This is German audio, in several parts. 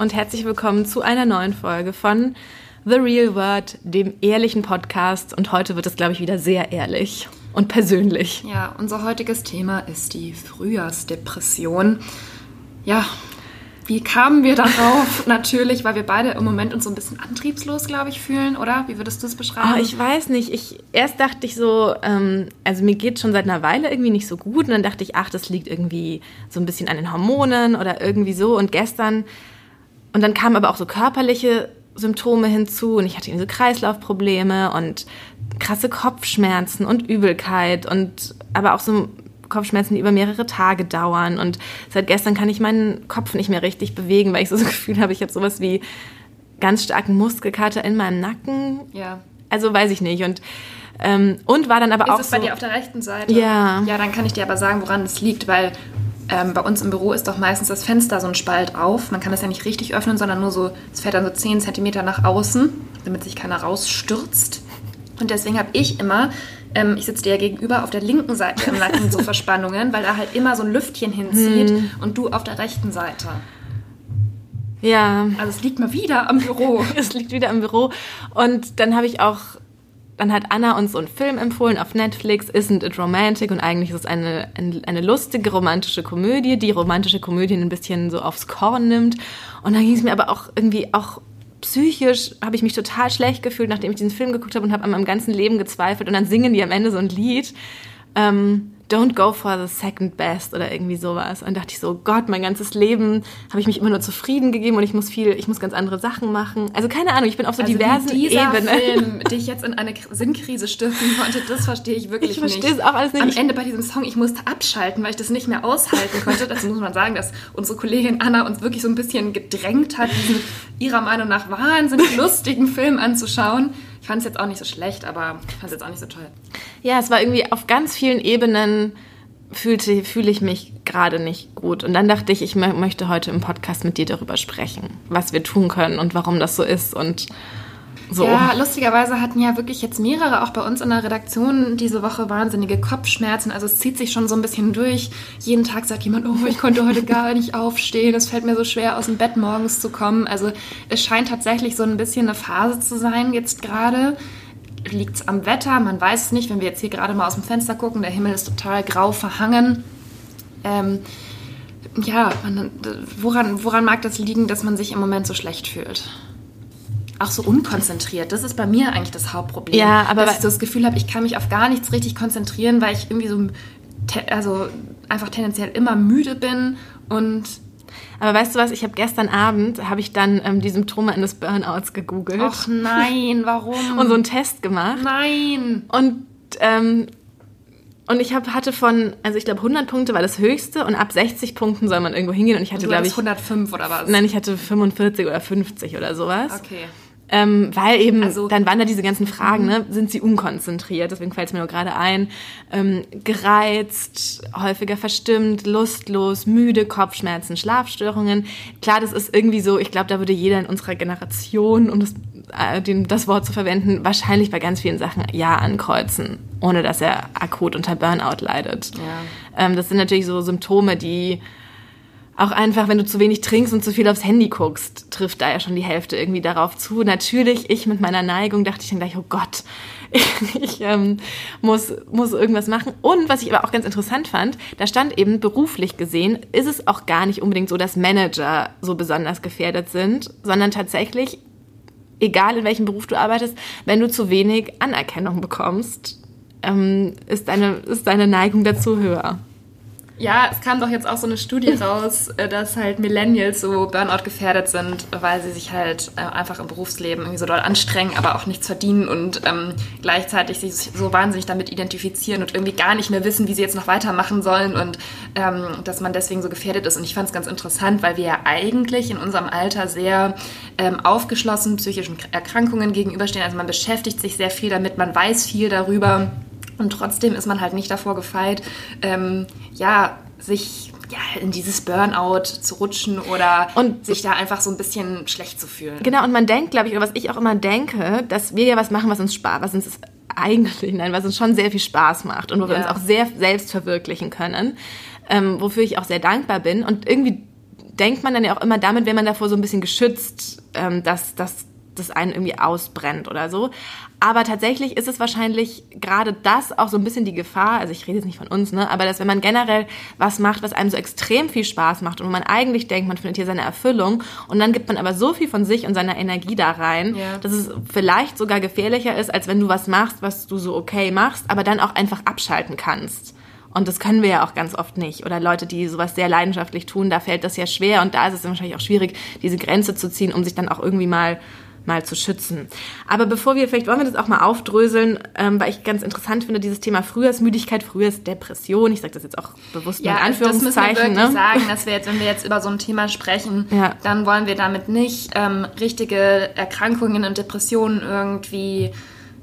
und herzlich willkommen zu einer neuen Folge von The Real Word, dem ehrlichen Podcast. Und heute wird es, glaube ich, wieder sehr ehrlich und persönlich. Ja, unser heutiges Thema ist die Frühjahrsdepression. Ja, wie kamen wir darauf? Natürlich, weil wir beide im Moment uns so ein bisschen antriebslos, glaube ich, fühlen, oder? Wie würdest du es beschreiben? Oh, ich weiß nicht. Ich, erst dachte ich so, ähm, also mir geht schon seit einer Weile irgendwie nicht so gut. Und dann dachte ich, ach, das liegt irgendwie so ein bisschen an den Hormonen oder irgendwie so. Und gestern, und dann kamen aber auch so körperliche Symptome hinzu. Und ich hatte irgendwie so Kreislaufprobleme und krasse Kopfschmerzen und Übelkeit und aber auch so Kopfschmerzen, die über mehrere Tage dauern. Und seit gestern kann ich meinen Kopf nicht mehr richtig bewegen, weil ich so das Gefühl habe, ich habe sowas wie ganz starken Muskelkater in meinem Nacken. Ja. Also weiß ich nicht. Und, ähm, und war dann aber ist auch. Ist es so, bei dir auf der rechten Seite? Ja. Ja, dann kann ich dir aber sagen, woran es liegt, weil ähm, bei uns im Büro ist doch meistens das Fenster so ein Spalt auf. Man kann das ja nicht richtig öffnen, sondern nur so, es fährt dann so 10 cm nach außen, damit sich keiner rausstürzt. Und deswegen habe ich immer ähm, ich sitze dir ja gegenüber auf der linken Seite im Nacken so Verspannungen, weil da halt immer so ein Lüftchen hinzieht Hm. und du auf der rechten Seite. Ja. Also es liegt mal wieder am Büro. es liegt wieder im Büro. Und dann habe ich auch, dann hat Anna uns so einen Film empfohlen auf Netflix, Isn't It Romantic? Und eigentlich ist es eine, eine, eine lustige romantische Komödie, die romantische Komödien ein bisschen so aufs Korn nimmt. Und dann ging es mir aber auch irgendwie auch psychisch habe ich mich total schlecht gefühlt, nachdem ich diesen Film geguckt habe und habe an meinem ganzen Leben gezweifelt. Und dann singen die am Ende so ein Lied. Ähm, Don't go for the second best oder irgendwie sowas. Und dachte ich so, Gott, mein ganzes Leben habe ich mich immer nur zufrieden gegeben und ich muss viel, ich muss ganz andere Sachen machen. Also keine Ahnung, ich bin auf so Also diversen wie dieser Ebenen. Film dich jetzt in eine Sinnkrise stürzen konnte, das verstehe ich wirklich Ich nicht. verstehe es auch alles nicht. Am Ich- Ende bei diesem Song, ich musste abschalten, weil ich das nicht mehr aushalten konnte. Dazu muss man sagen, dass unsere Kollegin Anna uns wirklich so ein bisschen gedrängt hat, diesen ihrer Meinung nach wahnsinnig lustigen Film anzuschauen. Ich fand es jetzt auch nicht so schlecht, aber ich fand es jetzt auch nicht so toll. Ja, es war irgendwie auf ganz vielen Ebenen fühlte, fühle ich mich gerade nicht gut. Und dann dachte ich, ich mö- möchte heute im Podcast mit dir darüber sprechen, was wir tun können und warum das so ist und so. Ja, lustigerweise hatten ja wirklich jetzt mehrere auch bei uns in der Redaktion diese Woche wahnsinnige Kopfschmerzen. Also es zieht sich schon so ein bisschen durch. Jeden Tag sagt jemand, oh, ich konnte heute gar nicht aufstehen. Es fällt mir so schwer, aus dem Bett morgens zu kommen. Also es scheint tatsächlich so ein bisschen eine Phase zu sein jetzt gerade. Liegt es am Wetter? Man weiß es nicht. Wenn wir jetzt hier gerade mal aus dem Fenster gucken, der Himmel ist total grau verhangen. Ähm, ja, man, woran, woran mag das liegen, dass man sich im Moment so schlecht fühlt? Auch so unkonzentriert. Das ist bei mir eigentlich das Hauptproblem. Ja, aber dass ich so das Gefühl habe, ich kann mich auf gar nichts richtig konzentrieren, weil ich irgendwie so also einfach tendenziell immer müde bin und Aber weißt du was, ich habe gestern Abend, habe ich dann ähm, die Symptome eines Burnouts gegoogelt ach nein, warum? und so einen Test gemacht. nein. Und, ähm, und ich hab, hatte von, also ich glaube 100 Punkte war das höchste und ab 60 Punkten soll man irgendwo hingehen und ich hatte, Du glaube ich, 105 oder was? nein, ich hatte 45 oder 50 oder sowas. Okay. Ähm, weil eben, Also- dann waren da diese ganzen Fragen, ne? Sind sie unkonzentriert? Deswegen fällt es mir nur gerade ein. Ähm, gereizt, häufiger verstimmt, lustlos, müde, Kopfschmerzen, Schlafstörungen. Klar, das ist irgendwie so, ich glaube, da würde jeder in unserer Generation, um das, äh, den, das Wort zu verwenden, wahrscheinlich bei ganz vielen Sachen Ja ankreuzen, ohne dass er akut unter Burnout leidet. Ja. Ähm, das sind natürlich so Symptome, die auch einfach, wenn du zu wenig trinkst und zu viel aufs Handy guckst, trifft da ja schon die Hälfte irgendwie darauf zu. Natürlich, ich mit meiner Neigung dachte ich dann gleich, oh Gott, ich, ähm, muss, muss irgendwas machen. Und was ich aber auch ganz interessant fand, da stand eben beruflich gesehen, ist es auch gar nicht unbedingt so, dass Manager so besonders gefährdet sind, sondern tatsächlich, egal in welchem Beruf du arbeitest, wenn du zu wenig Anerkennung bekommst, ähm, ist, deine, ist deine Neigung dazu höher. Ja, es kam doch jetzt auch so eine Studie raus, äh, dass halt Millennials so Burnout gefährdet sind, weil sie sich halt äh, einfach im Berufsleben irgendwie so doll anstrengen, aber auch nichts verdienen und ähm, gleichzeitig sich so wahnsinnig damit identifizieren und irgendwie gar nicht mehr wissen, wie sie jetzt noch weitermachen sollen und ähm, dass man deswegen so gefährdet ist. Und ich fand es ganz interessant, weil wir ja eigentlich in unserem Alter sehr ähm, aufgeschlossen psychischen Erkrankungen gegenüberstehen. Also man beschäftigt sich sehr viel damit, man weiß viel darüber. Und trotzdem ist man halt nicht davor gefeit, ähm, ja, sich ja, in dieses Burnout zu rutschen oder Und- sich da einfach so ein bisschen schlecht zu fühlen. Genau, und man denkt, glaube ich, oder was ich auch immer denke, dass wir ja was machen, was uns Spaß, was uns eigentlich, nein, was uns schon sehr viel Spaß macht und wo wir Ja. uns auch sehr selbst verwirklichen können, ähm, wofür ich auch sehr dankbar bin. Und irgendwie denkt man dann ja auch immer, damit wäre man davor so ein bisschen geschützt, ähm, dass, dass das einen irgendwie ausbrennt oder so. Aber tatsächlich ist es wahrscheinlich gerade das auch so ein bisschen die Gefahr, also ich rede jetzt nicht von uns, ne, aber dass wenn man generell was macht, was einem so extrem viel Spaß macht und wo man eigentlich denkt, man findet hier seine Erfüllung und dann gibt man aber so viel von sich und seiner Energie da rein, ja. dass es vielleicht sogar gefährlicher ist, als wenn du was machst, was du so okay machst, aber dann auch einfach abschalten kannst. Und das können wir ja auch ganz oft nicht. Oder Leute, die sowas sehr leidenschaftlich tun, da fällt das ja schwer. Und da ist es wahrscheinlich auch schwierig, diese Grenze zu ziehen, um sich dann auch irgendwie mal mal zu schützen. Aber bevor wir, vielleicht wollen wir das auch mal aufdröseln, ähm, weil ich ganz interessant finde, dieses Thema Frühjahrsmüdigkeit, Frühjahrsdepression, ich sage das jetzt auch bewusst ja, in Anführungszeichen. Also das müssen wir wirklich ne? sagen, dass wir jetzt, wenn wir jetzt über so ein Thema sprechen, ja. dann wollen wir damit nicht ähm, richtige Erkrankungen und Depressionen irgendwie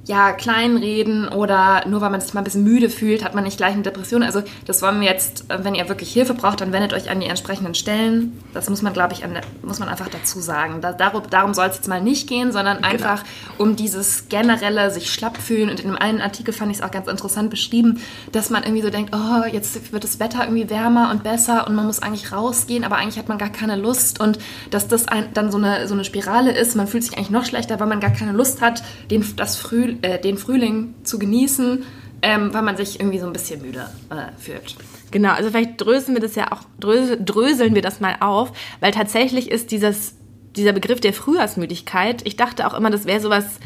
ja, kleinreden oder nur weil man sich mal ein bisschen müde fühlt, hat man nicht gleich eine Depression. Also das wollen wir jetzt, äh, wenn ihr wirklich Hilfe braucht, dann wendet euch an die entsprechenden Stellen. Das muss man, glaube ich, an, muss man einfach dazu sagen. Da, darum darum soll es jetzt mal nicht gehen, sondern genau. einfach um dieses generelle sich schlapp fühlen. Und in einem einen Artikel fand ich es auch ganz interessant beschrieben, dass man irgendwie so denkt, oh, jetzt wird das Wetter irgendwie wärmer und besser und man muss eigentlich rausgehen, aber eigentlich hat man gar keine Lust und dass das ein, dann so eine, so eine Spirale ist. Man fühlt sich eigentlich noch schlechter, weil man gar keine Lust hat, den, das Früh äh, den Frühling zu genießen, ähm, weil man sich irgendwie so ein bisschen müde äh, fühlt. Genau, also vielleicht dröseln wir das ja auch, dröseln, dröseln wir das mal auf, weil tatsächlich ist dieses, dieser Begriff der Frühjahrsmüdigkeit, ich dachte auch immer, das wäre sowas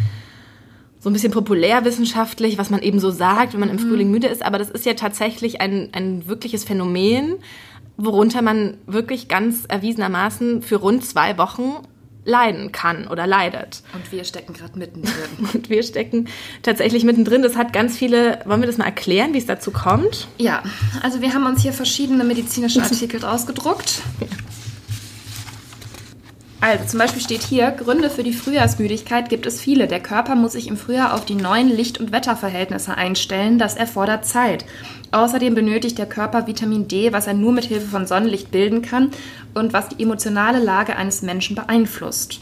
so ein bisschen populärwissenschaftlich, was man eben so sagt, wenn man im mhm. Frühling müde ist, aber das ist ja tatsächlich ein, ein wirkliches Phänomen, worunter man wirklich ganz erwiesenermaßen für rund zwei Wochen leiden kann oder leidet. Und wir stecken gerade mittendrin. Und wir stecken tatsächlich mittendrin. Das hat ganz viele. Wollen wir das mal erklären, wie es dazu kommt? Ja, also wir haben uns hier verschiedene medizinische Artikel ausgedruckt. Also zum Beispiel steht hier, Gründe für die Frühjahrsmüdigkeit gibt es viele. Der Körper muss sich im Frühjahr auf die neuen Licht- und Wetterverhältnisse einstellen. Das erfordert Zeit. Außerdem benötigt der Körper Vitamin D, was er nur mit Hilfe von Sonnenlicht bilden kann und was die emotionale Lage eines Menschen beeinflusst.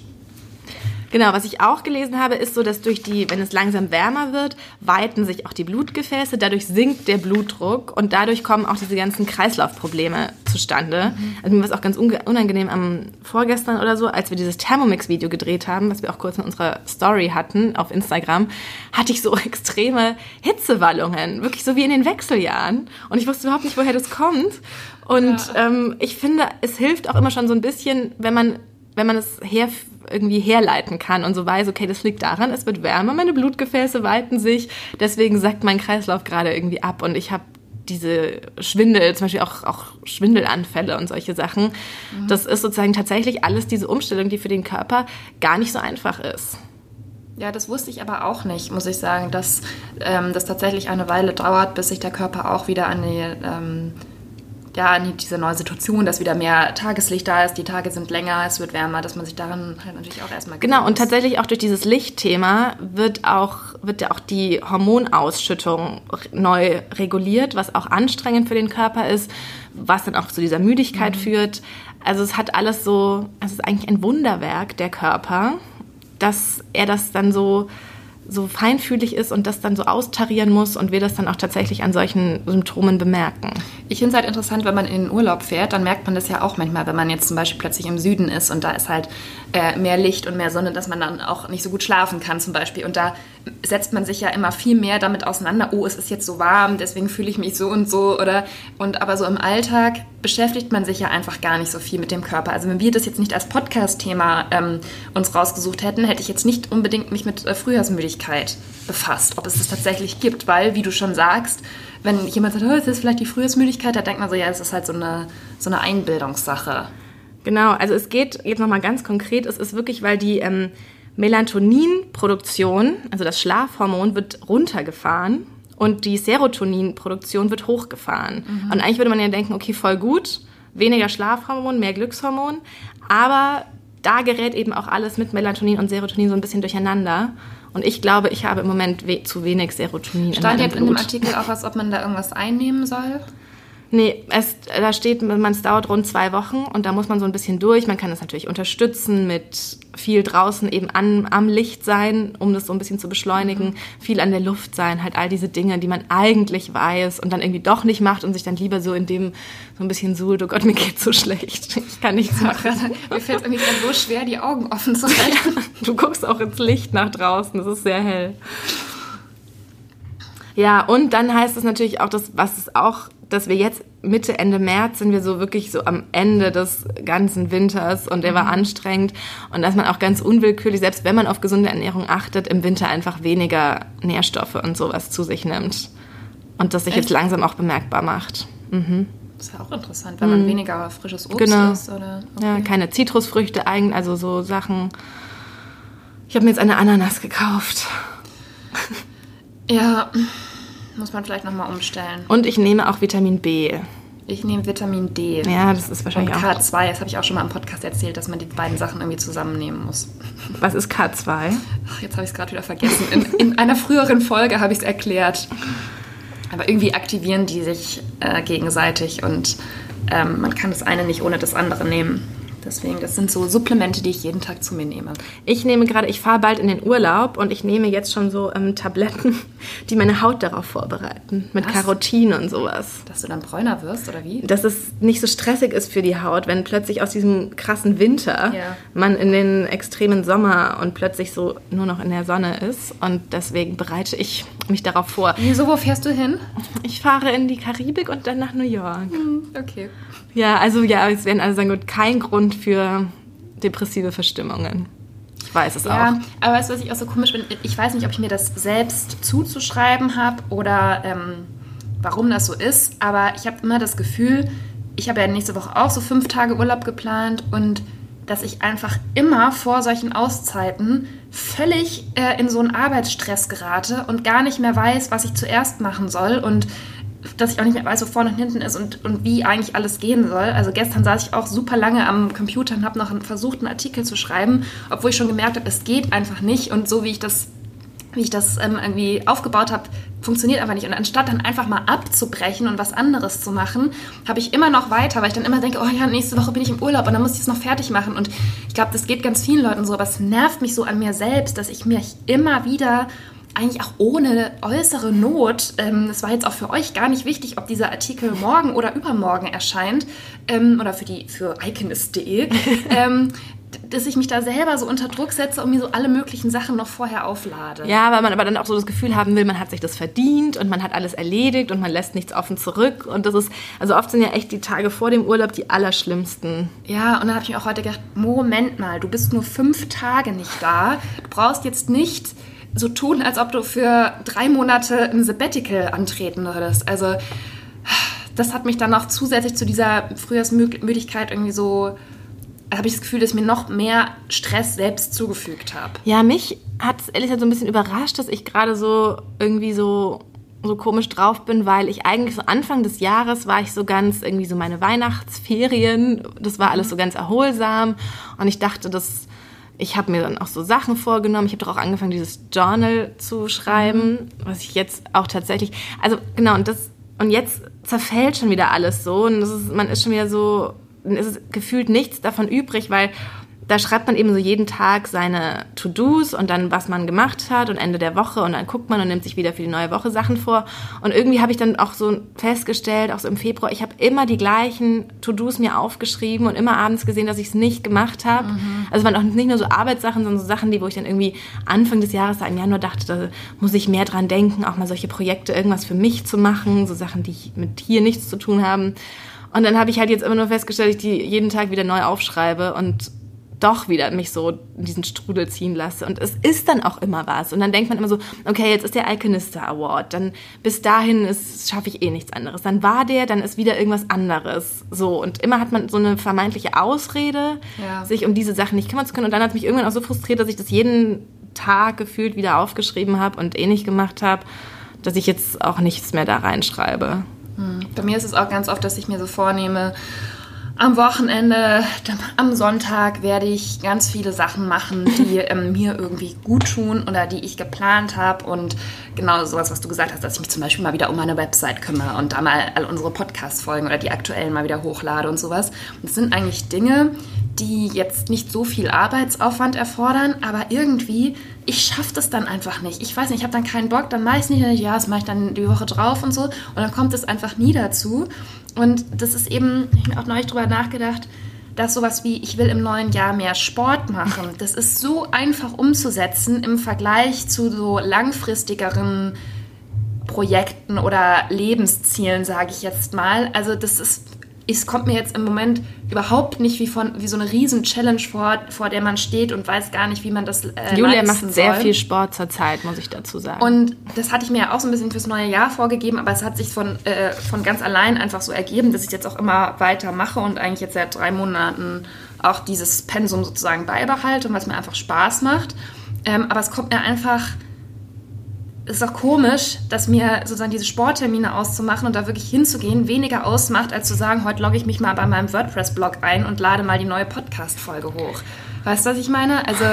Genau, was ich auch gelesen habe, ist so, dass durch die, wenn es langsam wärmer wird, weiten sich auch die Blutgefäße, dadurch sinkt der Blutdruck und dadurch kommen auch diese ganzen Kreislaufprobleme zustande. Mhm. Also mir war es auch ganz unangenehm am vorgestern oder so, als wir dieses Thermomix-Video gedreht haben, was wir auch kurz in unserer Story hatten auf Instagram, hatte ich so extreme Hitzewallungen, wirklich so wie in den Wechseljahren. Und ich wusste überhaupt nicht, woher das kommt. Und ja. ähm, ich finde, es hilft auch immer schon so ein bisschen, wenn man wenn man es her, irgendwie herleiten kann und so weiß, okay, das liegt daran, es wird wärmer, meine Blutgefäße weiten sich, deswegen sackt mein Kreislauf gerade irgendwie ab und ich habe diese Schwindel, zum Beispiel auch, auch Schwindelanfälle und solche Sachen. Mhm. Das ist sozusagen tatsächlich alles diese Umstellung, die für den Körper gar nicht so einfach ist. Ja, das wusste ich aber auch nicht, muss ich sagen, dass ähm, das tatsächlich eine Weile dauert, bis sich der Körper auch wieder an die ähm, ja, diese neue Situation, dass wieder mehr Tageslicht da ist, die Tage sind länger, es wird wärmer, dass man sich daran halt natürlich auch erstmal Genau, und tatsächlich auch durch dieses Lichtthema wird auch, wird ja auch die Hormonausschüttung neu reguliert, was auch anstrengend für den Körper ist, was dann auch zu dieser Müdigkeit mhm. führt. Also es hat alles so, es ist eigentlich ein Wunderwerk, der Körper, dass er das dann so so feinfühlig ist und das dann so austarieren muss und wir das dann auch tatsächlich an solchen Symptomen bemerken. Ich finde es halt interessant, wenn man in den Urlaub fährt, dann merkt man das ja auch manchmal, wenn man jetzt zum Beispiel plötzlich im Süden ist und da ist halt äh, mehr Licht und mehr Sonne, dass man dann auch nicht so gut schlafen kann zum Beispiel. Und da setzt man sich ja immer viel mehr damit auseinander, oh, es ist jetzt so warm, deswegen fühle ich mich so und so oder und aber so im Alltag beschäftigt man sich ja einfach gar nicht so viel mit dem Körper. Also wenn wir das jetzt nicht als Podcast-Thema ähm, uns rausgesucht hätten, hätte ich jetzt nicht unbedingt mich mit äh, Frühjahrsmüdigkeit befasst, ob es das tatsächlich gibt, weil, wie du schon sagst, wenn jemand sagt, oh, es ist vielleicht die Frühjahrsmüdigkeit, da denkt man so, ja, es ist halt so eine, so eine Einbildungssache. Genau, also es geht jetzt nochmal ganz konkret, es ist wirklich, weil die ähm, Melatoninproduktion, also das Schlafhormon, wird runtergefahren und die Serotoninproduktion wird hochgefahren. Mhm. Und eigentlich würde man ja denken, okay, voll gut, weniger Schlafhormon, mehr Glückshormon, aber da gerät eben auch alles mit Melatonin und Serotonin so ein bisschen durcheinander. Und ich glaube, ich habe im Moment we zu wenig Serotonin. Stand in jetzt Blut. in dem Artikel auch was, ob man da irgendwas einnehmen soll? Nee, es, da steht, man, es dauert rund zwei Wochen und da muss man so ein bisschen durch. Man kann das natürlich unterstützen mit viel draußen eben an, am Licht sein, um das so ein bisschen zu beschleunigen, mhm. viel an der Luft sein, halt all diese Dinge, die man eigentlich weiß und dann irgendwie doch nicht macht und sich dann lieber so in dem so ein bisschen suhlt, oh Gott, mir geht's so schlecht, ich kann nichts machen. mir fällt es irgendwie so schwer, die Augen offen zu halten. du guckst auch ins Licht nach draußen, es ist sehr hell. Ja, und dann heißt es natürlich auch, dass, was es auch dass wir jetzt Mitte, Ende März sind wir so wirklich so am Ende des ganzen Winters und der war mhm. anstrengend und dass man auch ganz unwillkürlich, selbst wenn man auf gesunde Ernährung achtet, im Winter einfach weniger Nährstoffe und sowas zu sich nimmt. Und das sich Echt? jetzt langsam auch bemerkbar macht. Mhm. Das ist ja auch interessant, wenn man mhm. weniger frisches Obst genau. isst. Oder? Okay. Ja, keine Zitrusfrüchte, also so Sachen. Ich habe mir jetzt eine Ananas gekauft. Ja, muss man vielleicht nochmal umstellen. Und ich nehme auch Vitamin B. Ich nehme Vitamin D. Ja, das ist wahrscheinlich Und K2, auch. das habe ich auch schon mal im Podcast erzählt, dass man die beiden Sachen irgendwie zusammennehmen muss. Was ist K2? Ach, jetzt habe ich es gerade wieder vergessen. In, in, einer früheren Folge habe ich es erklärt. Aber irgendwie aktivieren die sich äh, gegenseitig und ähm, man kann das eine nicht ohne das andere nehmen. Deswegen, das sind so Supplemente, die ich jeden Tag zu mir nehme. Ich nehme gerade, ich fahre bald in den Urlaub und ich nehme jetzt schon so ähm, Tabletten, die meine Haut darauf vorbereiten. Mit Was? Carotin und sowas. Dass du dann bräuner wirst oder wie? Dass es nicht so stressig ist für die Haut, wenn plötzlich aus diesem krassen Winter ja. man in den extremen Sommer und plötzlich so nur noch in der Sonne ist. Und deswegen bereite ich mich darauf vor. Wieso, wo fährst du hin? Ich fahre in die Karibik und dann nach New York. Hm, okay. Ja, also ja, es werden alle sagen, gut, kein Grund für depressive Verstimmungen. Ich weiß es ja, auch. Aber weißt du, was ich auch so komisch finde? Ich weiß nicht, ob ich mir das selbst zuzuschreiben habe oder ähm, warum das so ist, aber ich habe immer das Gefühl, ich habe ja nächste Woche auch so fünf Tage Urlaub geplant und dass ich einfach immer vor solchen Auszeiten völlig äh, in so einen Arbeitsstress gerate und gar nicht mehr weiß, was ich zuerst machen soll und dass ich auch nicht mehr weiß, wo vorne und hinten ist und, und wie eigentlich alles gehen soll. Also gestern saß ich auch super lange am Computer und habe noch versucht, einen Artikel zu schreiben, obwohl ich schon gemerkt habe, es geht einfach nicht. Und so wie ich das, wie ich das ähm, irgendwie aufgebaut habe, funktioniert einfach nicht. Und anstatt dann einfach mal abzubrechen und was anderes zu machen, habe ich immer noch weiter, weil ich dann immer denke, oh ja, nächste Woche bin ich im Urlaub und dann muss ich es noch fertig machen. Und ich glaube, das geht ganz vielen Leuten so, aber es nervt mich so an mir selbst, dass ich mich immer wieder eigentlich auch ohne äußere Not, ähm, es war jetzt auch für euch gar nicht wichtig, ob dieser Artikel morgen oder übermorgen erscheint, ähm, oder für die für iconist.de, ähm, dass ich mich da selber so unter Druck setze und mir so alle möglichen Sachen noch vorher auflade. Ja, weil man aber dann auch so das Gefühl haben will, man hat sich das verdient und man hat alles erledigt und man lässt nichts offen zurück. Und das ist, also oft sind ja echt die Tage vor dem Urlaub die allerschlimmsten. Ja, und dann habe ich mir auch heute gedacht, Moment mal, du bist nur fünf Tage nicht da. Du brauchst jetzt nicht so tun, als ob du für drei Monate ein Sabbatical antreten würdest. Also das hat mich dann auch zusätzlich zu dieser Frühjahrsmüdigkeit irgendwie so habe ich das Gefühl, dass ich mir noch mehr Stress selbst zugefügt habe. Ja, mich hat es ehrlich gesagt so ein bisschen überrascht, dass ich gerade so irgendwie so so komisch drauf bin, weil ich eigentlich so Anfang des Jahres war ich so ganz irgendwie so meine Weihnachtsferien, das war alles so ganz erholsam und ich dachte, das ich habe mir dann auch so Sachen vorgenommen. Ich habe doch auch angefangen, dieses Journal zu schreiben, mhm. was ich jetzt auch tatsächlich, also genau, und das, und jetzt zerfällt schon wieder alles so und ist, man ist schon wieder so, es ist gefühlt nichts davon übrig, weil da schreibt man eben so jeden Tag seine To-Dos und dann, was man gemacht hat und Ende der Woche und dann guckt man und nimmt sich wieder für die neue Woche Sachen vor. Und irgendwie habe ich dann auch so festgestellt, auch so im Februar, ich habe immer die gleichen To-Dos mir aufgeschrieben und immer abends gesehen, dass ich es nicht gemacht habe. Mhm. Also es waren auch nicht nur so Arbeitssachen, sondern so Sachen, die, wo ich dann irgendwie Anfang des Jahres, im Januar dachte, da muss ich mehr dran denken, auch mal solche Projekte, irgendwas für mich zu machen, so Sachen, die mit hier nichts zu tun haben. Und dann habe ich halt jetzt immer nur festgestellt, dass ich die jeden Tag wieder neu aufschreibe und doch wieder mich so in diesen Strudel ziehen lasse. Und es ist dann auch immer was. Und dann denkt man immer so, okay, jetzt ist der Alchemista Award. Dann bis dahin schaffe ich eh nichts anderes. Dann war der, dann ist wieder irgendwas anderes. So. Und immer hat man so eine vermeintliche Ausrede, ja. sich um diese Sachen nicht kümmern zu können. Und dann hat es mich irgendwann auch so frustriert, dass ich das jeden Tag gefühlt wieder aufgeschrieben habe und eh nicht gemacht habe, dass ich jetzt auch nichts mehr da reinschreibe. Hm. Bei mir ist es auch ganz oft, dass ich mir so vornehme, am Wochenende, am Sonntag werde ich ganz viele Sachen machen, die ähm, mir irgendwie gut tun oder die ich geplant habe. Und genau sowas, was du gesagt hast, dass ich mich zum Beispiel mal wieder um meine Website kümmere und da mal all unsere Podcast-Folgen oder die aktuellen mal wieder hochlade und sowas. Und das sind eigentlich Dinge, die jetzt nicht so viel Arbeitsaufwand erfordern, aber irgendwie, ich schaffe das dann einfach nicht. Ich weiß nicht, ich habe dann keinen Bock, dann mache ich es nicht, ja, das mache ich dann die Woche drauf und so. Und dann kommt es einfach nie dazu. Und das ist eben, ich habe auch neulich drüber nachgedacht, dass sowas wie, ich will im neuen Jahr mehr Sport machen, das ist so einfach umzusetzen im Vergleich zu so langfristigeren Projekten oder Lebenszielen, sage ich jetzt mal. Also das ist es kommt mir jetzt im Moment überhaupt nicht wie, von, wie so eine riesen Challenge vor, vor der man steht und weiß gar nicht, wie man das äh, Julia macht sehr soll. viel Sport zurzeit, muss ich dazu sagen. Und das hatte ich mir ja auch so ein bisschen fürs neue Jahr vorgegeben, aber es hat sich von, äh, von ganz allein einfach so ergeben, dass ich jetzt auch immer weiter mache und eigentlich jetzt seit drei Monaten auch dieses Pensum sozusagen beibehalte und was mir einfach Spaß macht. Ähm, aber es kommt mir einfach ist auch komisch, dass mir sozusagen diese Sporttermine auszumachen und da wirklich hinzugehen weniger ausmacht, als zu sagen, heute logge ich mich mal bei meinem WordPress-Blog ein und lade mal die neue Podcast-Folge hoch. Weißt du, was ich meine? Also,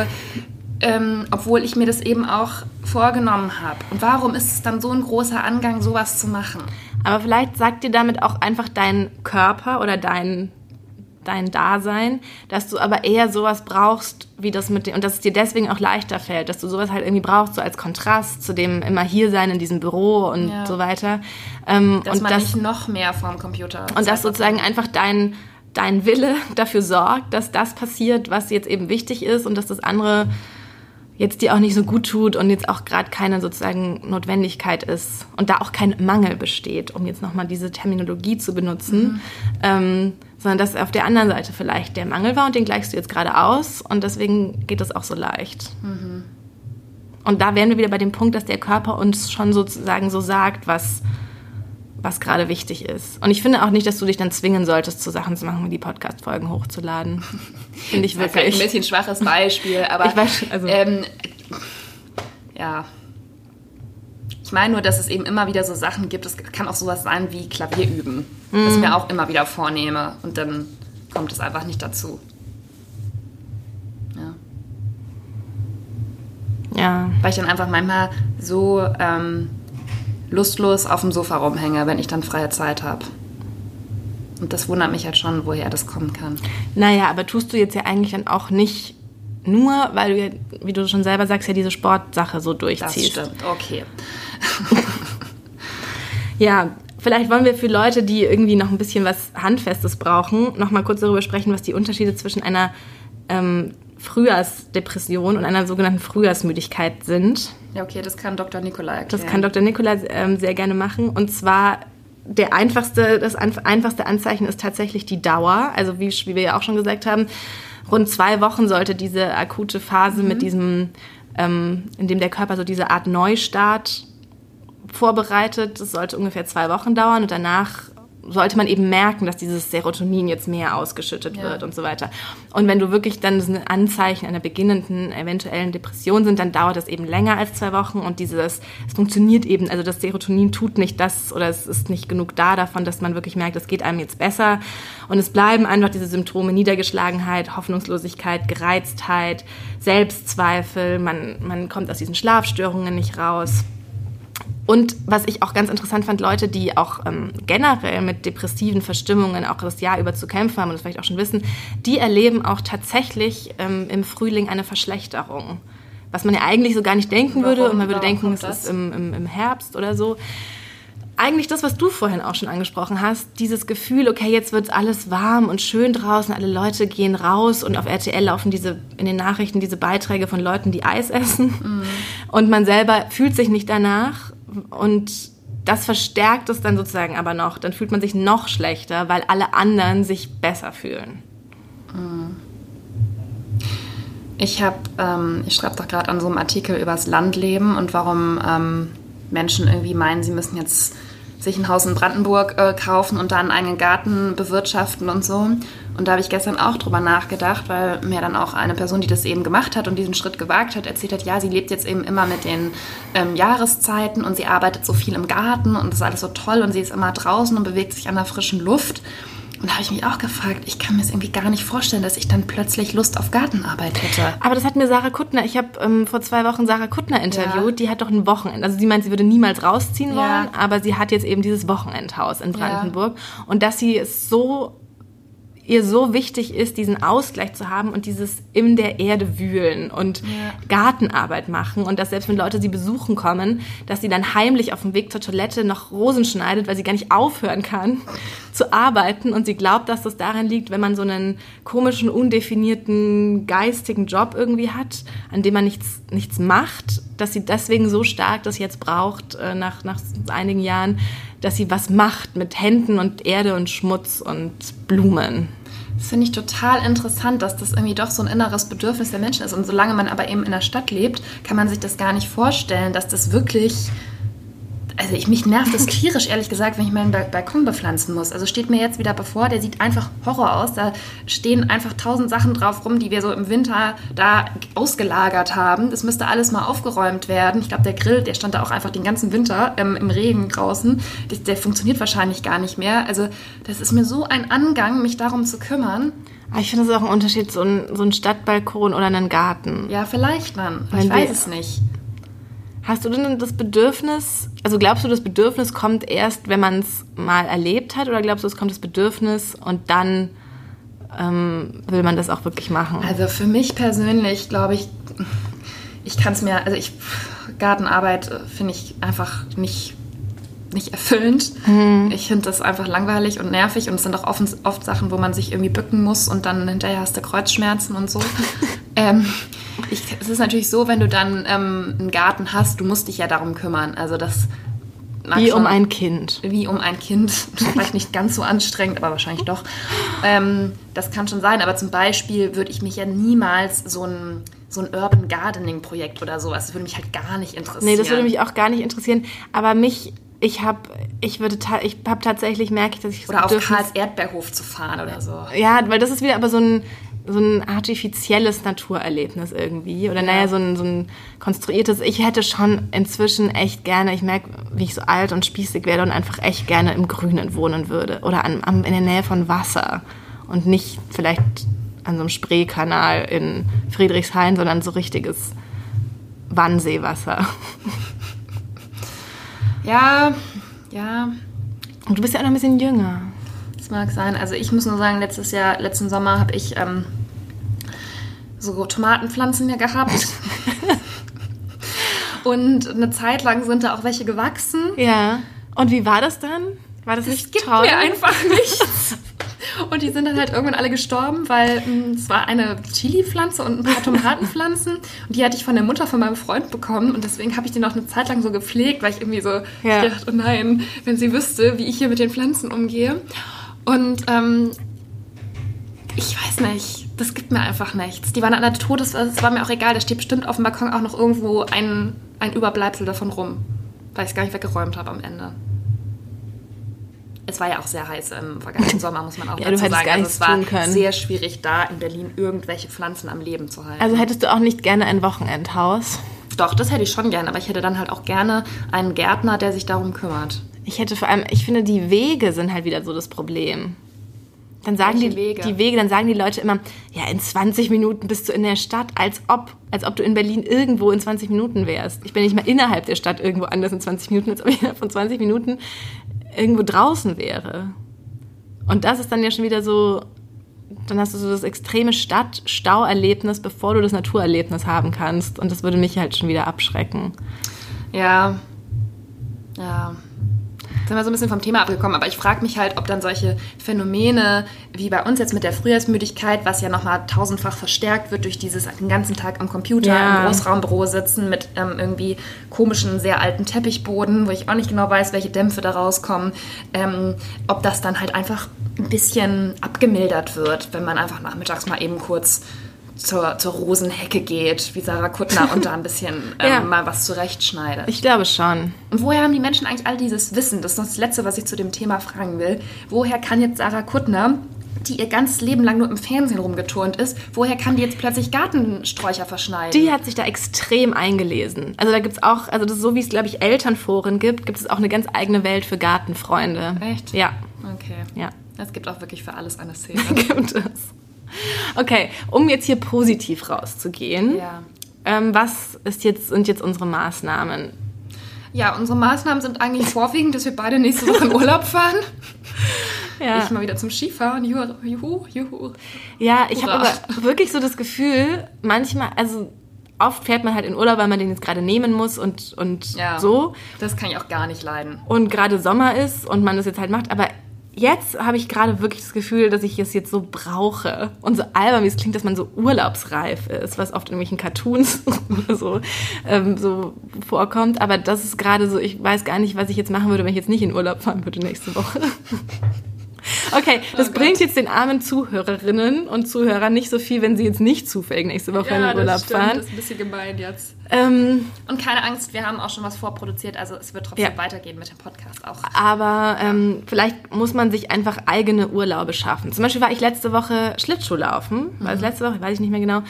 ähm, obwohl ich mir das eben auch vorgenommen habe. Und warum ist es dann so ein großer Angang, sowas zu machen? Aber vielleicht sagt dir damit auch einfach dein Körper oder dein dein Dasein, dass du aber eher sowas brauchst, wie das mit dem, und dass es dir deswegen auch leichter fällt, dass du sowas halt irgendwie brauchst, so als Kontrast zu dem immer hier sein in diesem Büro und ja. so weiter. Ähm, dass und man das, nicht noch mehr vorm Computer. Und dass sozusagen einfach dein, dein Wille dafür sorgt, dass das passiert, was jetzt eben wichtig ist und dass das andere jetzt dir auch nicht so gut tut und jetzt auch gerade keine sozusagen Notwendigkeit ist und da auch kein Mangel besteht, um jetzt nochmal diese Terminologie zu benutzen. Mhm. Ähm, sondern dass auf der anderen Seite vielleicht der Mangel war und den gleichst du jetzt gerade aus und deswegen geht das auch so leicht. Mhm. Und da wären wir wieder bei dem Punkt, dass der Körper uns schon sozusagen so sagt, was, was gerade wichtig ist. Und ich finde auch nicht, dass du dich dann zwingen solltest, zu Sachen zu machen, wie die Podcast-Folgen hochzuladen. finde ich wirklich. Das ist ein bisschen schwaches Beispiel, aber ich weiß, also, ähm, ja. Ich meine nur, dass es eben immer wieder so Sachen gibt. Es kann auch sowas sein wie Klavier üben, mhm. das ich mir auch immer wieder vornehme und dann kommt es einfach nicht dazu. Ja. Ja. Weil ich dann einfach manchmal so ähm, lustlos auf dem Sofa rumhänge, wenn ich dann freie Zeit habe. Und das wundert mich halt schon, woher das kommen kann. Naja, aber tust du jetzt ja eigentlich dann auch nicht nur, weil du, ja, wie du schon selber sagst, ja diese Sportsache so durchziehst. Das stimmt, okay. ja, vielleicht wollen wir für Leute, die irgendwie noch ein bisschen was Handfestes brauchen, noch mal kurz darüber sprechen, was die Unterschiede zwischen einer ähm, Frühjahrsdepression und einer sogenannten Frühjahrsmüdigkeit sind. Ja, okay, das kann Dr. Nikolai erklären. Das kann Dr. Nikolai ähm, sehr gerne machen. Und zwar der einfachste, das einfachste Anzeichen ist tatsächlich die Dauer. Also wie, wie wir ja auch schon gesagt haben, rund zwei Wochen sollte diese akute Phase mhm. mit diesem, ähm, in dem der Körper so diese Art Neustart vorbereitet. Das sollte ungefähr zwei Wochen dauern und danach sollte man eben merken, dass dieses Serotonin jetzt mehr ausgeschüttet ja. wird und so weiter. Und wenn du wirklich dann ein Anzeichen einer beginnenden eventuellen Depression sind, dann dauert das eben länger als zwei Wochen und dieses, es funktioniert eben, also das Serotonin tut nicht das oder es ist nicht genug da davon, dass man wirklich merkt, es geht einem jetzt besser. Und es bleiben einfach diese Symptome Niedergeschlagenheit, Hoffnungslosigkeit, Gereiztheit, Selbstzweifel, man, man kommt aus diesen Schlafstörungen nicht raus. Und was ich auch ganz interessant fand, Leute, die auch ähm, generell mit depressiven Verstimmungen auch das Jahr über zu kämpfen haben und das vielleicht auch schon wissen, die erleben auch tatsächlich ähm, im Frühling eine Verschlechterung. Was man ja eigentlich so gar nicht denken Warum? würde und man würde Warum denken, es ist im, im, im Herbst oder so eigentlich das, was du vorhin auch schon angesprochen hast, dieses Gefühl, okay, jetzt wird alles warm und schön draußen, alle Leute gehen raus und auf RTL laufen diese in den Nachrichten diese Beiträge von Leuten, die Eis essen mhm. und man selber fühlt sich nicht danach und das verstärkt es dann sozusagen aber noch. Dann fühlt man sich noch schlechter, weil alle anderen sich besser fühlen. Mhm. Ich habe, ähm, ich schreibe doch gerade an so einem Artikel über das Landleben und warum ähm, Menschen irgendwie meinen, sie müssen jetzt sich ein Haus in Brandenburg äh, kaufen und da einen Garten bewirtschaften und so. Und da habe ich gestern auch drüber nachgedacht, weil mir dann auch eine Person, die das eben gemacht hat und diesen Schritt gewagt hat, erzählt hat, ja, sie lebt jetzt eben immer mit den ähm, Jahreszeiten und sie arbeitet so viel im Garten und das ist alles so toll und sie ist immer draußen und bewegt sich an der frischen Luft. Und da habe ich mich auch gefragt, ich kann mir es irgendwie gar nicht vorstellen, dass ich dann plötzlich Lust auf Gartenarbeit hätte. Aber das hat mir Sarah Kuttner, ich habe ähm, vor zwei Wochen Sarah Kuttner interviewt, ja. die hat doch ein Wochenende. Also sie meint, sie würde niemals rausziehen ja. wollen, aber sie hat jetzt eben dieses Wochenendhaus in Brandenburg. Ja. Und dass sie es so ihr so wichtig ist, diesen Ausgleich zu haben und dieses in der Erde wühlen und ja. Gartenarbeit machen und dass selbst wenn Leute sie besuchen kommen, dass sie dann heimlich auf dem Weg zur Toilette noch Rosen schneidet, weil sie gar nicht aufhören kann zu arbeiten und sie glaubt, dass das daran liegt, wenn man so einen komischen, undefinierten, geistigen Job irgendwie hat, an dem man nichts, nichts macht, dass sie deswegen so stark das jetzt braucht, äh, nach, nach einigen Jahren, dass sie was macht mit Händen und Erde und Schmutz und Blumen. Das finde ich total interessant, dass das irgendwie doch so ein inneres Bedürfnis der Menschen ist. Und solange man aber eben in der Stadt lebt, kann man sich das gar nicht vorstellen, dass das wirklich also ich, mich nervt das tierisch, ehrlich gesagt, wenn ich meinen Balkon bepflanzen muss. Also steht mir jetzt wieder bevor, der sieht einfach Horror aus. Da stehen einfach tausend Sachen drauf rum, die wir so im Winter da ausgelagert haben. Das müsste alles mal aufgeräumt werden. Ich glaube, der Grill, der stand da auch einfach den ganzen Winter ähm, im Regen draußen. Der, der funktioniert wahrscheinlich gar nicht mehr. Also das ist mir so ein Angang, mich darum zu kümmern. ich finde, das ist auch ein Unterschied, so ein, so ein Stadtbalkon oder einen Garten. Ja, vielleicht dann. Ich weiß es nicht. Hast du denn das Bedürfnis, also glaubst du, das Bedürfnis kommt erst, wenn man es mal erlebt hat, oder glaubst du, es kommt das Bedürfnis und dann ähm, will man das auch wirklich machen? Also für mich persönlich glaube ich, ich kann es mir, also ich, Gartenarbeit äh, finde ich einfach nicht nicht erfüllend. Mhm. Ich finde das einfach langweilig und nervig und es sind auch oft, oft, Sachen, wo man sich irgendwie bücken muss und dann hinterher hast du Kreuzschmerzen und so. ähm, ich, es ist natürlich so, wenn du dann ähm, einen Garten hast, du musst dich ja darum kümmern. Also das wie schon, um ein Kind. Wie um ein Kind. Vielleicht nicht ganz so anstrengend, aber wahrscheinlich doch. Ähm, das kann schon sein. Aber zum Beispiel würde ich mich ja niemals so ein, so ein Urban Gardening Projekt oder sowas, das würde mich halt gar nicht interessieren. Nee, das würde mich auch gar nicht interessieren. Aber mich ich habe ich würde ich habe tatsächlich merke ich, dass ich oder auf Karls Erdbeerhof zu fahren oder so. Ja, weil das ist wieder aber so ein so ein artifizielles Naturerlebnis irgendwie oder ja. naja so ein, so ein konstruiertes. Ich hätte schon inzwischen echt gerne, ich merke, wie ich so alt und spießig werde und einfach echt gerne im Grünen wohnen würde oder an, an, in der Nähe von Wasser und nicht vielleicht an so einem Spreekanal in Friedrichshain, sondern so richtiges Wannseewasser. Ja, ja. Und du bist ja auch noch ein bisschen jünger. Das mag sein. Also ich muss nur sagen, letztes Jahr, letzten Sommer habe ich ähm, so Tomatenpflanzen ja gehabt. Und eine Zeit lang sind da auch welche gewachsen. Ja. Und wie war das dann? War das, das nicht gibt toll? mir einfach nichts. Und die sind dann halt irgendwann alle gestorben, weil hm, es war eine Chili-Pflanze und ein paar Tomatenpflanzen. Und die hatte ich von der Mutter von meinem Freund bekommen. Und deswegen habe ich die noch eine Zeit lang so gepflegt, weil ich irgendwie so ja. ich dachte, oh nein, wenn sie wüsste, wie ich hier mit den Pflanzen umgehe. Und ähm, ich weiß nicht, das gibt mir einfach nichts. Die waren alle tot, es war mir auch egal. Da steht bestimmt auf dem Balkon auch noch irgendwo ein, ein Überbleibsel davon rum, weil ich es gar nicht weggeräumt habe am Ende es war ja auch sehr heiß im vergangenen Sommer, muss man auch ja, dazu sagen. Gar also es war können. sehr schwierig, da in Berlin irgendwelche Pflanzen am Leben zu halten. Also hättest du auch nicht gerne ein Wochenendhaus? Doch, das hätte ich schon gerne, aber ich hätte dann halt auch gerne einen Gärtner, der sich darum kümmert. Ich hätte vor allem, ich finde, die Wege sind halt wieder so das Problem. Dann sagen die, Wege? die Wege, dann sagen die Leute immer, ja, in 20 Minuten bist du in der Stadt, als ob, als ob du in Berlin irgendwo in 20 Minuten wärst. Ich bin nicht mal innerhalb der Stadt irgendwo anders in 20 Minuten, als ob ich innerhalb von 20 Minuten irgendwo draußen wäre. Und das ist dann ja schon wieder so, dann hast du so das extreme Stadt-Stau-Erlebnis, bevor du das Naturerlebnis haben kannst. Und das würde mich halt schon wieder abschrecken. Ja. Ja sind wir so ein bisschen vom Thema abgekommen, aber ich frage mich halt, ob dann solche Phänomene wie bei uns jetzt mit der Frühjahrsmüdigkeit, was ja nochmal tausendfach verstärkt wird durch dieses den ganzen Tag am Computer ja. im Großraumbüro sitzen mit ähm, irgendwie komischen, sehr alten Teppichboden, wo ich auch nicht genau weiß, welche Dämpfe da rauskommen, ähm, ob das dann halt einfach ein bisschen abgemildert wird, wenn man einfach nachmittags mal eben kurz zur, zur Rosenhecke geht, wie Sarah Kuttner, und da ein bisschen ähm, ja. mal was zurechtschneidet. Ich glaube schon. Und woher haben die Menschen eigentlich all dieses Wissen? Das ist noch das Letzte, was ich zu dem Thema fragen will. Woher kann jetzt Sarah Kuttner, die ihr ganzes Leben lang nur im Fernsehen rumgeturnt ist, woher kann die jetzt plötzlich Gartensträucher verschneiden? Die hat sich da extrem eingelesen. Also da gibt es auch, also das ist so wie es, glaube ich, Elternforen gibt, gibt es auch eine ganz eigene Welt für Gartenfreunde. Echt? Ja. Okay. Ja. Es gibt auch wirklich für alles eine Szene. gibt es. Okay, um jetzt hier positiv rauszugehen, ja. ähm, was ist jetzt, sind jetzt unsere Maßnahmen? Ja, unsere Maßnahmen sind eigentlich vorwiegend, dass wir beide nächste Woche in Urlaub fahren. Ja. Ich mal wieder zum Skifahren. Juhu, juhu. juhu. Ja, ich habe aber wirklich so das Gefühl, manchmal, also oft fährt man halt in Urlaub, weil man den jetzt gerade nehmen muss und, und Ja. so. Das kann ich auch gar nicht leiden. Und gerade Sommer ist und man das jetzt halt macht. Aber jetzt habe ich gerade wirklich das Gefühl, dass ich es jetzt so brauche. Und so albern, wie es klingt, dass man so urlaubsreif ist, was oft in irgendwelchen Cartoons so, ähm, so vorkommt. Aber das ist gerade so, ich weiß gar nicht, was ich jetzt machen würde, wenn ich jetzt nicht in Urlaub fahren würde nächste Woche. Okay, das Oh Gott. bringt jetzt den armen Zuhörerinnen und Zuhörern nicht so viel, wenn sie jetzt nicht zufällig nächste Woche in den Urlaub fahren. Das ist ein bisschen gemein jetzt. Ähm, Und keine Angst, wir haben auch schon was vorproduziert, also es wird trotzdem Ja. weitergehen mit dem Podcast auch. aber ähm, vielleicht muss man sich einfach eigene Urlaube schaffen. Zum Beispiel war ich letzte Woche Schlittschuh laufen, war es letzte Woche, weiß ich nicht mehr genau.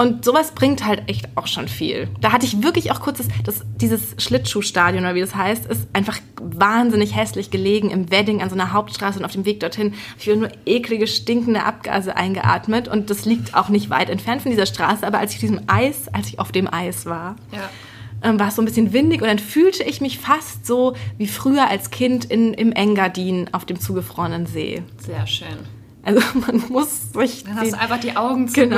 Und sowas bringt halt echt auch schon viel. Da hatte ich wirklich auch kurz das, das dieses Schlittschuhstadion oder wie das heißt, ist einfach wahnsinnig hässlich gelegen im Wedding an so einer Hauptstraße und auf dem Weg dorthin habe ich nur eklige, stinkende Abgase eingeatmet und das liegt auch nicht weit entfernt von dieser Straße, aber als ich auf diesem Eis, als ich auf dem Eis war, Ja. ähm, war es so ein bisschen windig und dann fühlte ich mich fast so wie früher als Kind in, im Engadin auf dem zugefrorenen See. Sehr schön. Also man muss sich... Dann hast du einfach die Augen Genau.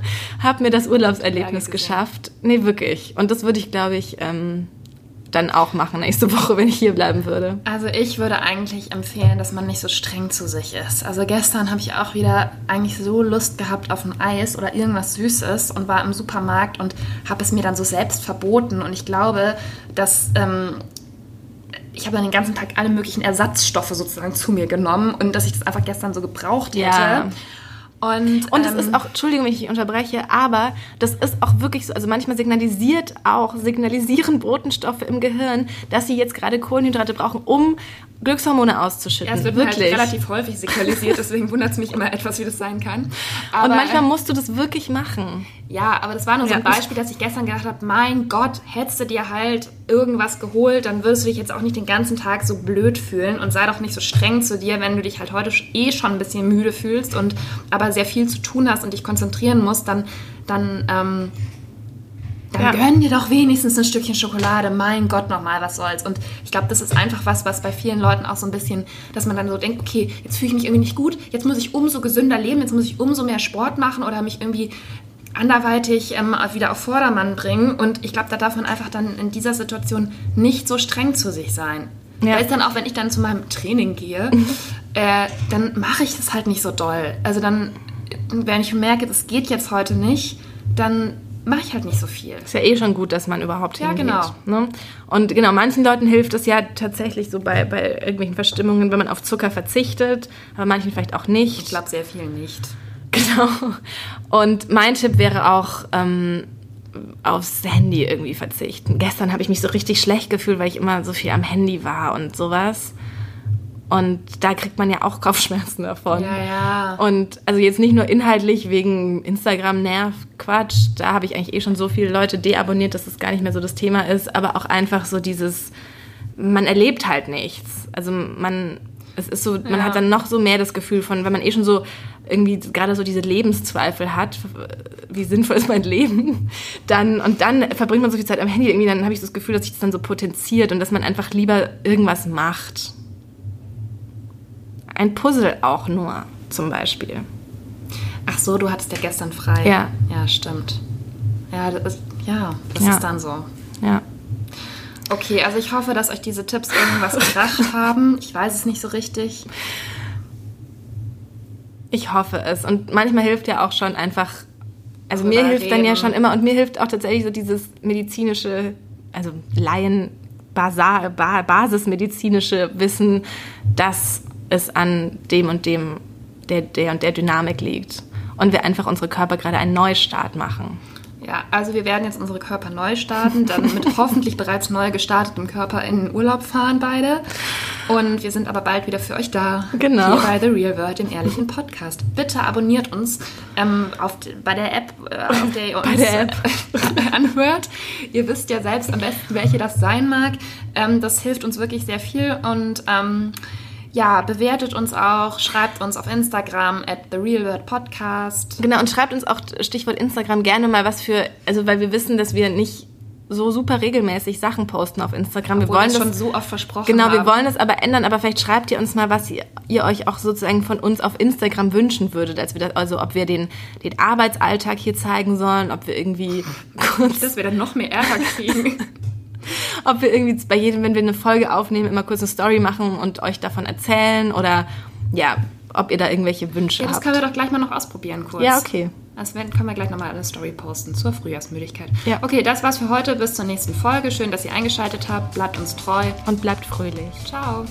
Zugemacht. hab mir das Urlaubserlebnis geschafft. Nee, wirklich. Und das würde ich, glaube ich, ähm, dann auch machen nächste Woche, wenn ich hier bleiben würde. Also ich würde eigentlich empfehlen, dass man nicht so streng zu sich ist. Also gestern habe ich auch wieder eigentlich so Lust gehabt auf ein Eis oder irgendwas Süßes und war im Supermarkt und habe es mir dann so selbst verboten. Und ich glaube, dass ähm, ich habe dann den ganzen Tag alle möglichen Ersatzstoffe sozusagen zu mir genommen und dass ich das einfach gestern so gebraucht hätte. Ja. Und, Und es ähm, ist auch, Entschuldigung, wenn ich dich unterbreche, aber das ist auch wirklich so, also manchmal signalisiert auch, signalisieren Botenstoffe im Gehirn, dass sie jetzt gerade Kohlenhydrate brauchen, um Glückshormone auszuschütten. ja, es wird halt wirklich. relativ häufig signalisiert, deswegen wundert es mich immer etwas, wie das sein kann. Aber, Und manchmal musst du das wirklich machen. Ja, aber das war nur so ein Ja. Beispiel, dass ich gestern gedacht habe, mein Gott, hättest du dir halt irgendwas geholt, dann würdest du dich jetzt auch nicht den ganzen Tag so blöd fühlen und sei doch nicht so streng zu dir, wenn du dich halt heute eh schon ein bisschen müde fühlst und aber sehr viel zu tun hast und dich konzentrieren musst, dann, dann, ähm, dann Ja. gönn dir doch wenigstens ein Stückchen Schokolade. Mein Gott, nochmal, was soll's. Und ich glaube, das ist einfach was, was bei vielen Leuten auch so ein bisschen, dass man dann so denkt, okay, jetzt fühle ich mich irgendwie nicht gut, jetzt muss ich umso gesünder leben, jetzt muss ich umso mehr Sport machen oder mich irgendwie anderweitig ähm, wieder auf Vordermann bringen. Und ich glaube, da darf man einfach dann in dieser Situation nicht so streng zu sich sein. Ja. Da ist dann auch, wenn ich dann zu meinem Training gehe, äh, dann mache ich das halt nicht so doll. Also dann, wenn ich merke, das geht jetzt heute nicht, dann mache ich halt nicht so viel. Ist ja eh schon gut, dass man überhaupt Ja, hingeht. genau. Ne? Und genau, manchen Leuten hilft es ja tatsächlich so bei, bei irgendwelchen Verstimmungen, wenn man auf Zucker verzichtet, aber manchen vielleicht auch nicht. Ich glaube sehr viel nicht. Genau. Und mein Tipp wäre auch, ähm, aufs Handy irgendwie verzichten. Gestern habe ich mich so richtig schlecht gefühlt, weil ich immer so viel am Handy war und sowas. Und da kriegt man ja auch Kopfschmerzen davon. Ja, ja. Und also jetzt nicht nur inhaltlich wegen Instagram-Nerv, Quatsch, da habe ich eigentlich eh schon so viele Leute deabonniert, dass das gar nicht mehr so das Thema ist, aber auch einfach so dieses, man erlebt halt nichts. Also man, es ist so, man Ja. hat dann noch so mehr das Gefühl von, wenn man eh schon so irgendwie gerade so diese Lebenszweifel hat, wie sinnvoll ist mein Leben, dann und dann verbringt man so viel Zeit am Handy irgendwie, dann habe ich so das Gefühl, dass sich das dann so potenziert und dass man einfach lieber irgendwas macht. Ein Puzzle auch nur, zum Beispiel. Ach so, du hattest ja gestern frei. Ja. Ja, stimmt. Ja, das ist, ja, das Ja. ist dann so. Ja. Okay, also ich hoffe, dass euch diese Tipps irgendwas gebracht haben. Ich weiß es nicht so richtig. Ich hoffe es. Und manchmal hilft ja auch schon einfach, also mir hilft dann ja reden. schon immer, und mir hilft auch tatsächlich so dieses medizinische, also Laien, Basa, ba, basismedizinische Wissen, dass es an dem und dem, der, der und der Dynamik liegt. Und wir einfach unsere Körper gerade einen Neustart machen. Ja, also wir werden jetzt unsere Körper neu starten, dann mit hoffentlich bereits neu gestartetem Körper in Urlaub fahren beide. Und wir sind aber bald wieder für euch da. Genau. Hier bei The Real World, dem ehrlichen Podcast. Bitte abonniert uns ähm, auf, bei der App, äh, auf der ihr uns der App. anhört. Ihr wisst ja selbst am besten, welche das sein mag. Ähm, das hilft uns wirklich sehr viel und ähm, Ja, bewertet uns auch, schreibt uns auf Instagram at the Real World Podcast. Genau, und schreibt uns auch Stichwort Instagram gerne mal was für, also weil wir wissen, dass wir nicht so super regelmäßig Sachen posten auf Instagram. Obwohl wir wollen das schon so oft versprochen Genau, haben. wir wollen es aber ändern, aber vielleicht schreibt ihr uns mal, was ihr, ihr euch auch sozusagen von uns auf Instagram wünschen würdet, als wir das, also ob wir den, den Arbeitsalltag hier zeigen sollen, ob wir irgendwie kurz, dass wir dann noch mehr Ärger kriegen. ob wir irgendwie bei jedem, wenn wir eine Folge aufnehmen, immer kurz eine Story machen und euch davon erzählen oder ja, ob ihr da irgendwelche Wünsche Ja, das habt. können wir doch gleich mal noch ausprobieren kurz. Ja, okay. Das werden, können wir gleich nochmal eine Story posten zur Frühjahrsmüdigkeit. Ja. Okay, das war's für heute. Bis zur nächsten Folge. Schön, dass ihr eingeschaltet habt. Bleibt uns treu. Und bleibt fröhlich. Ciao.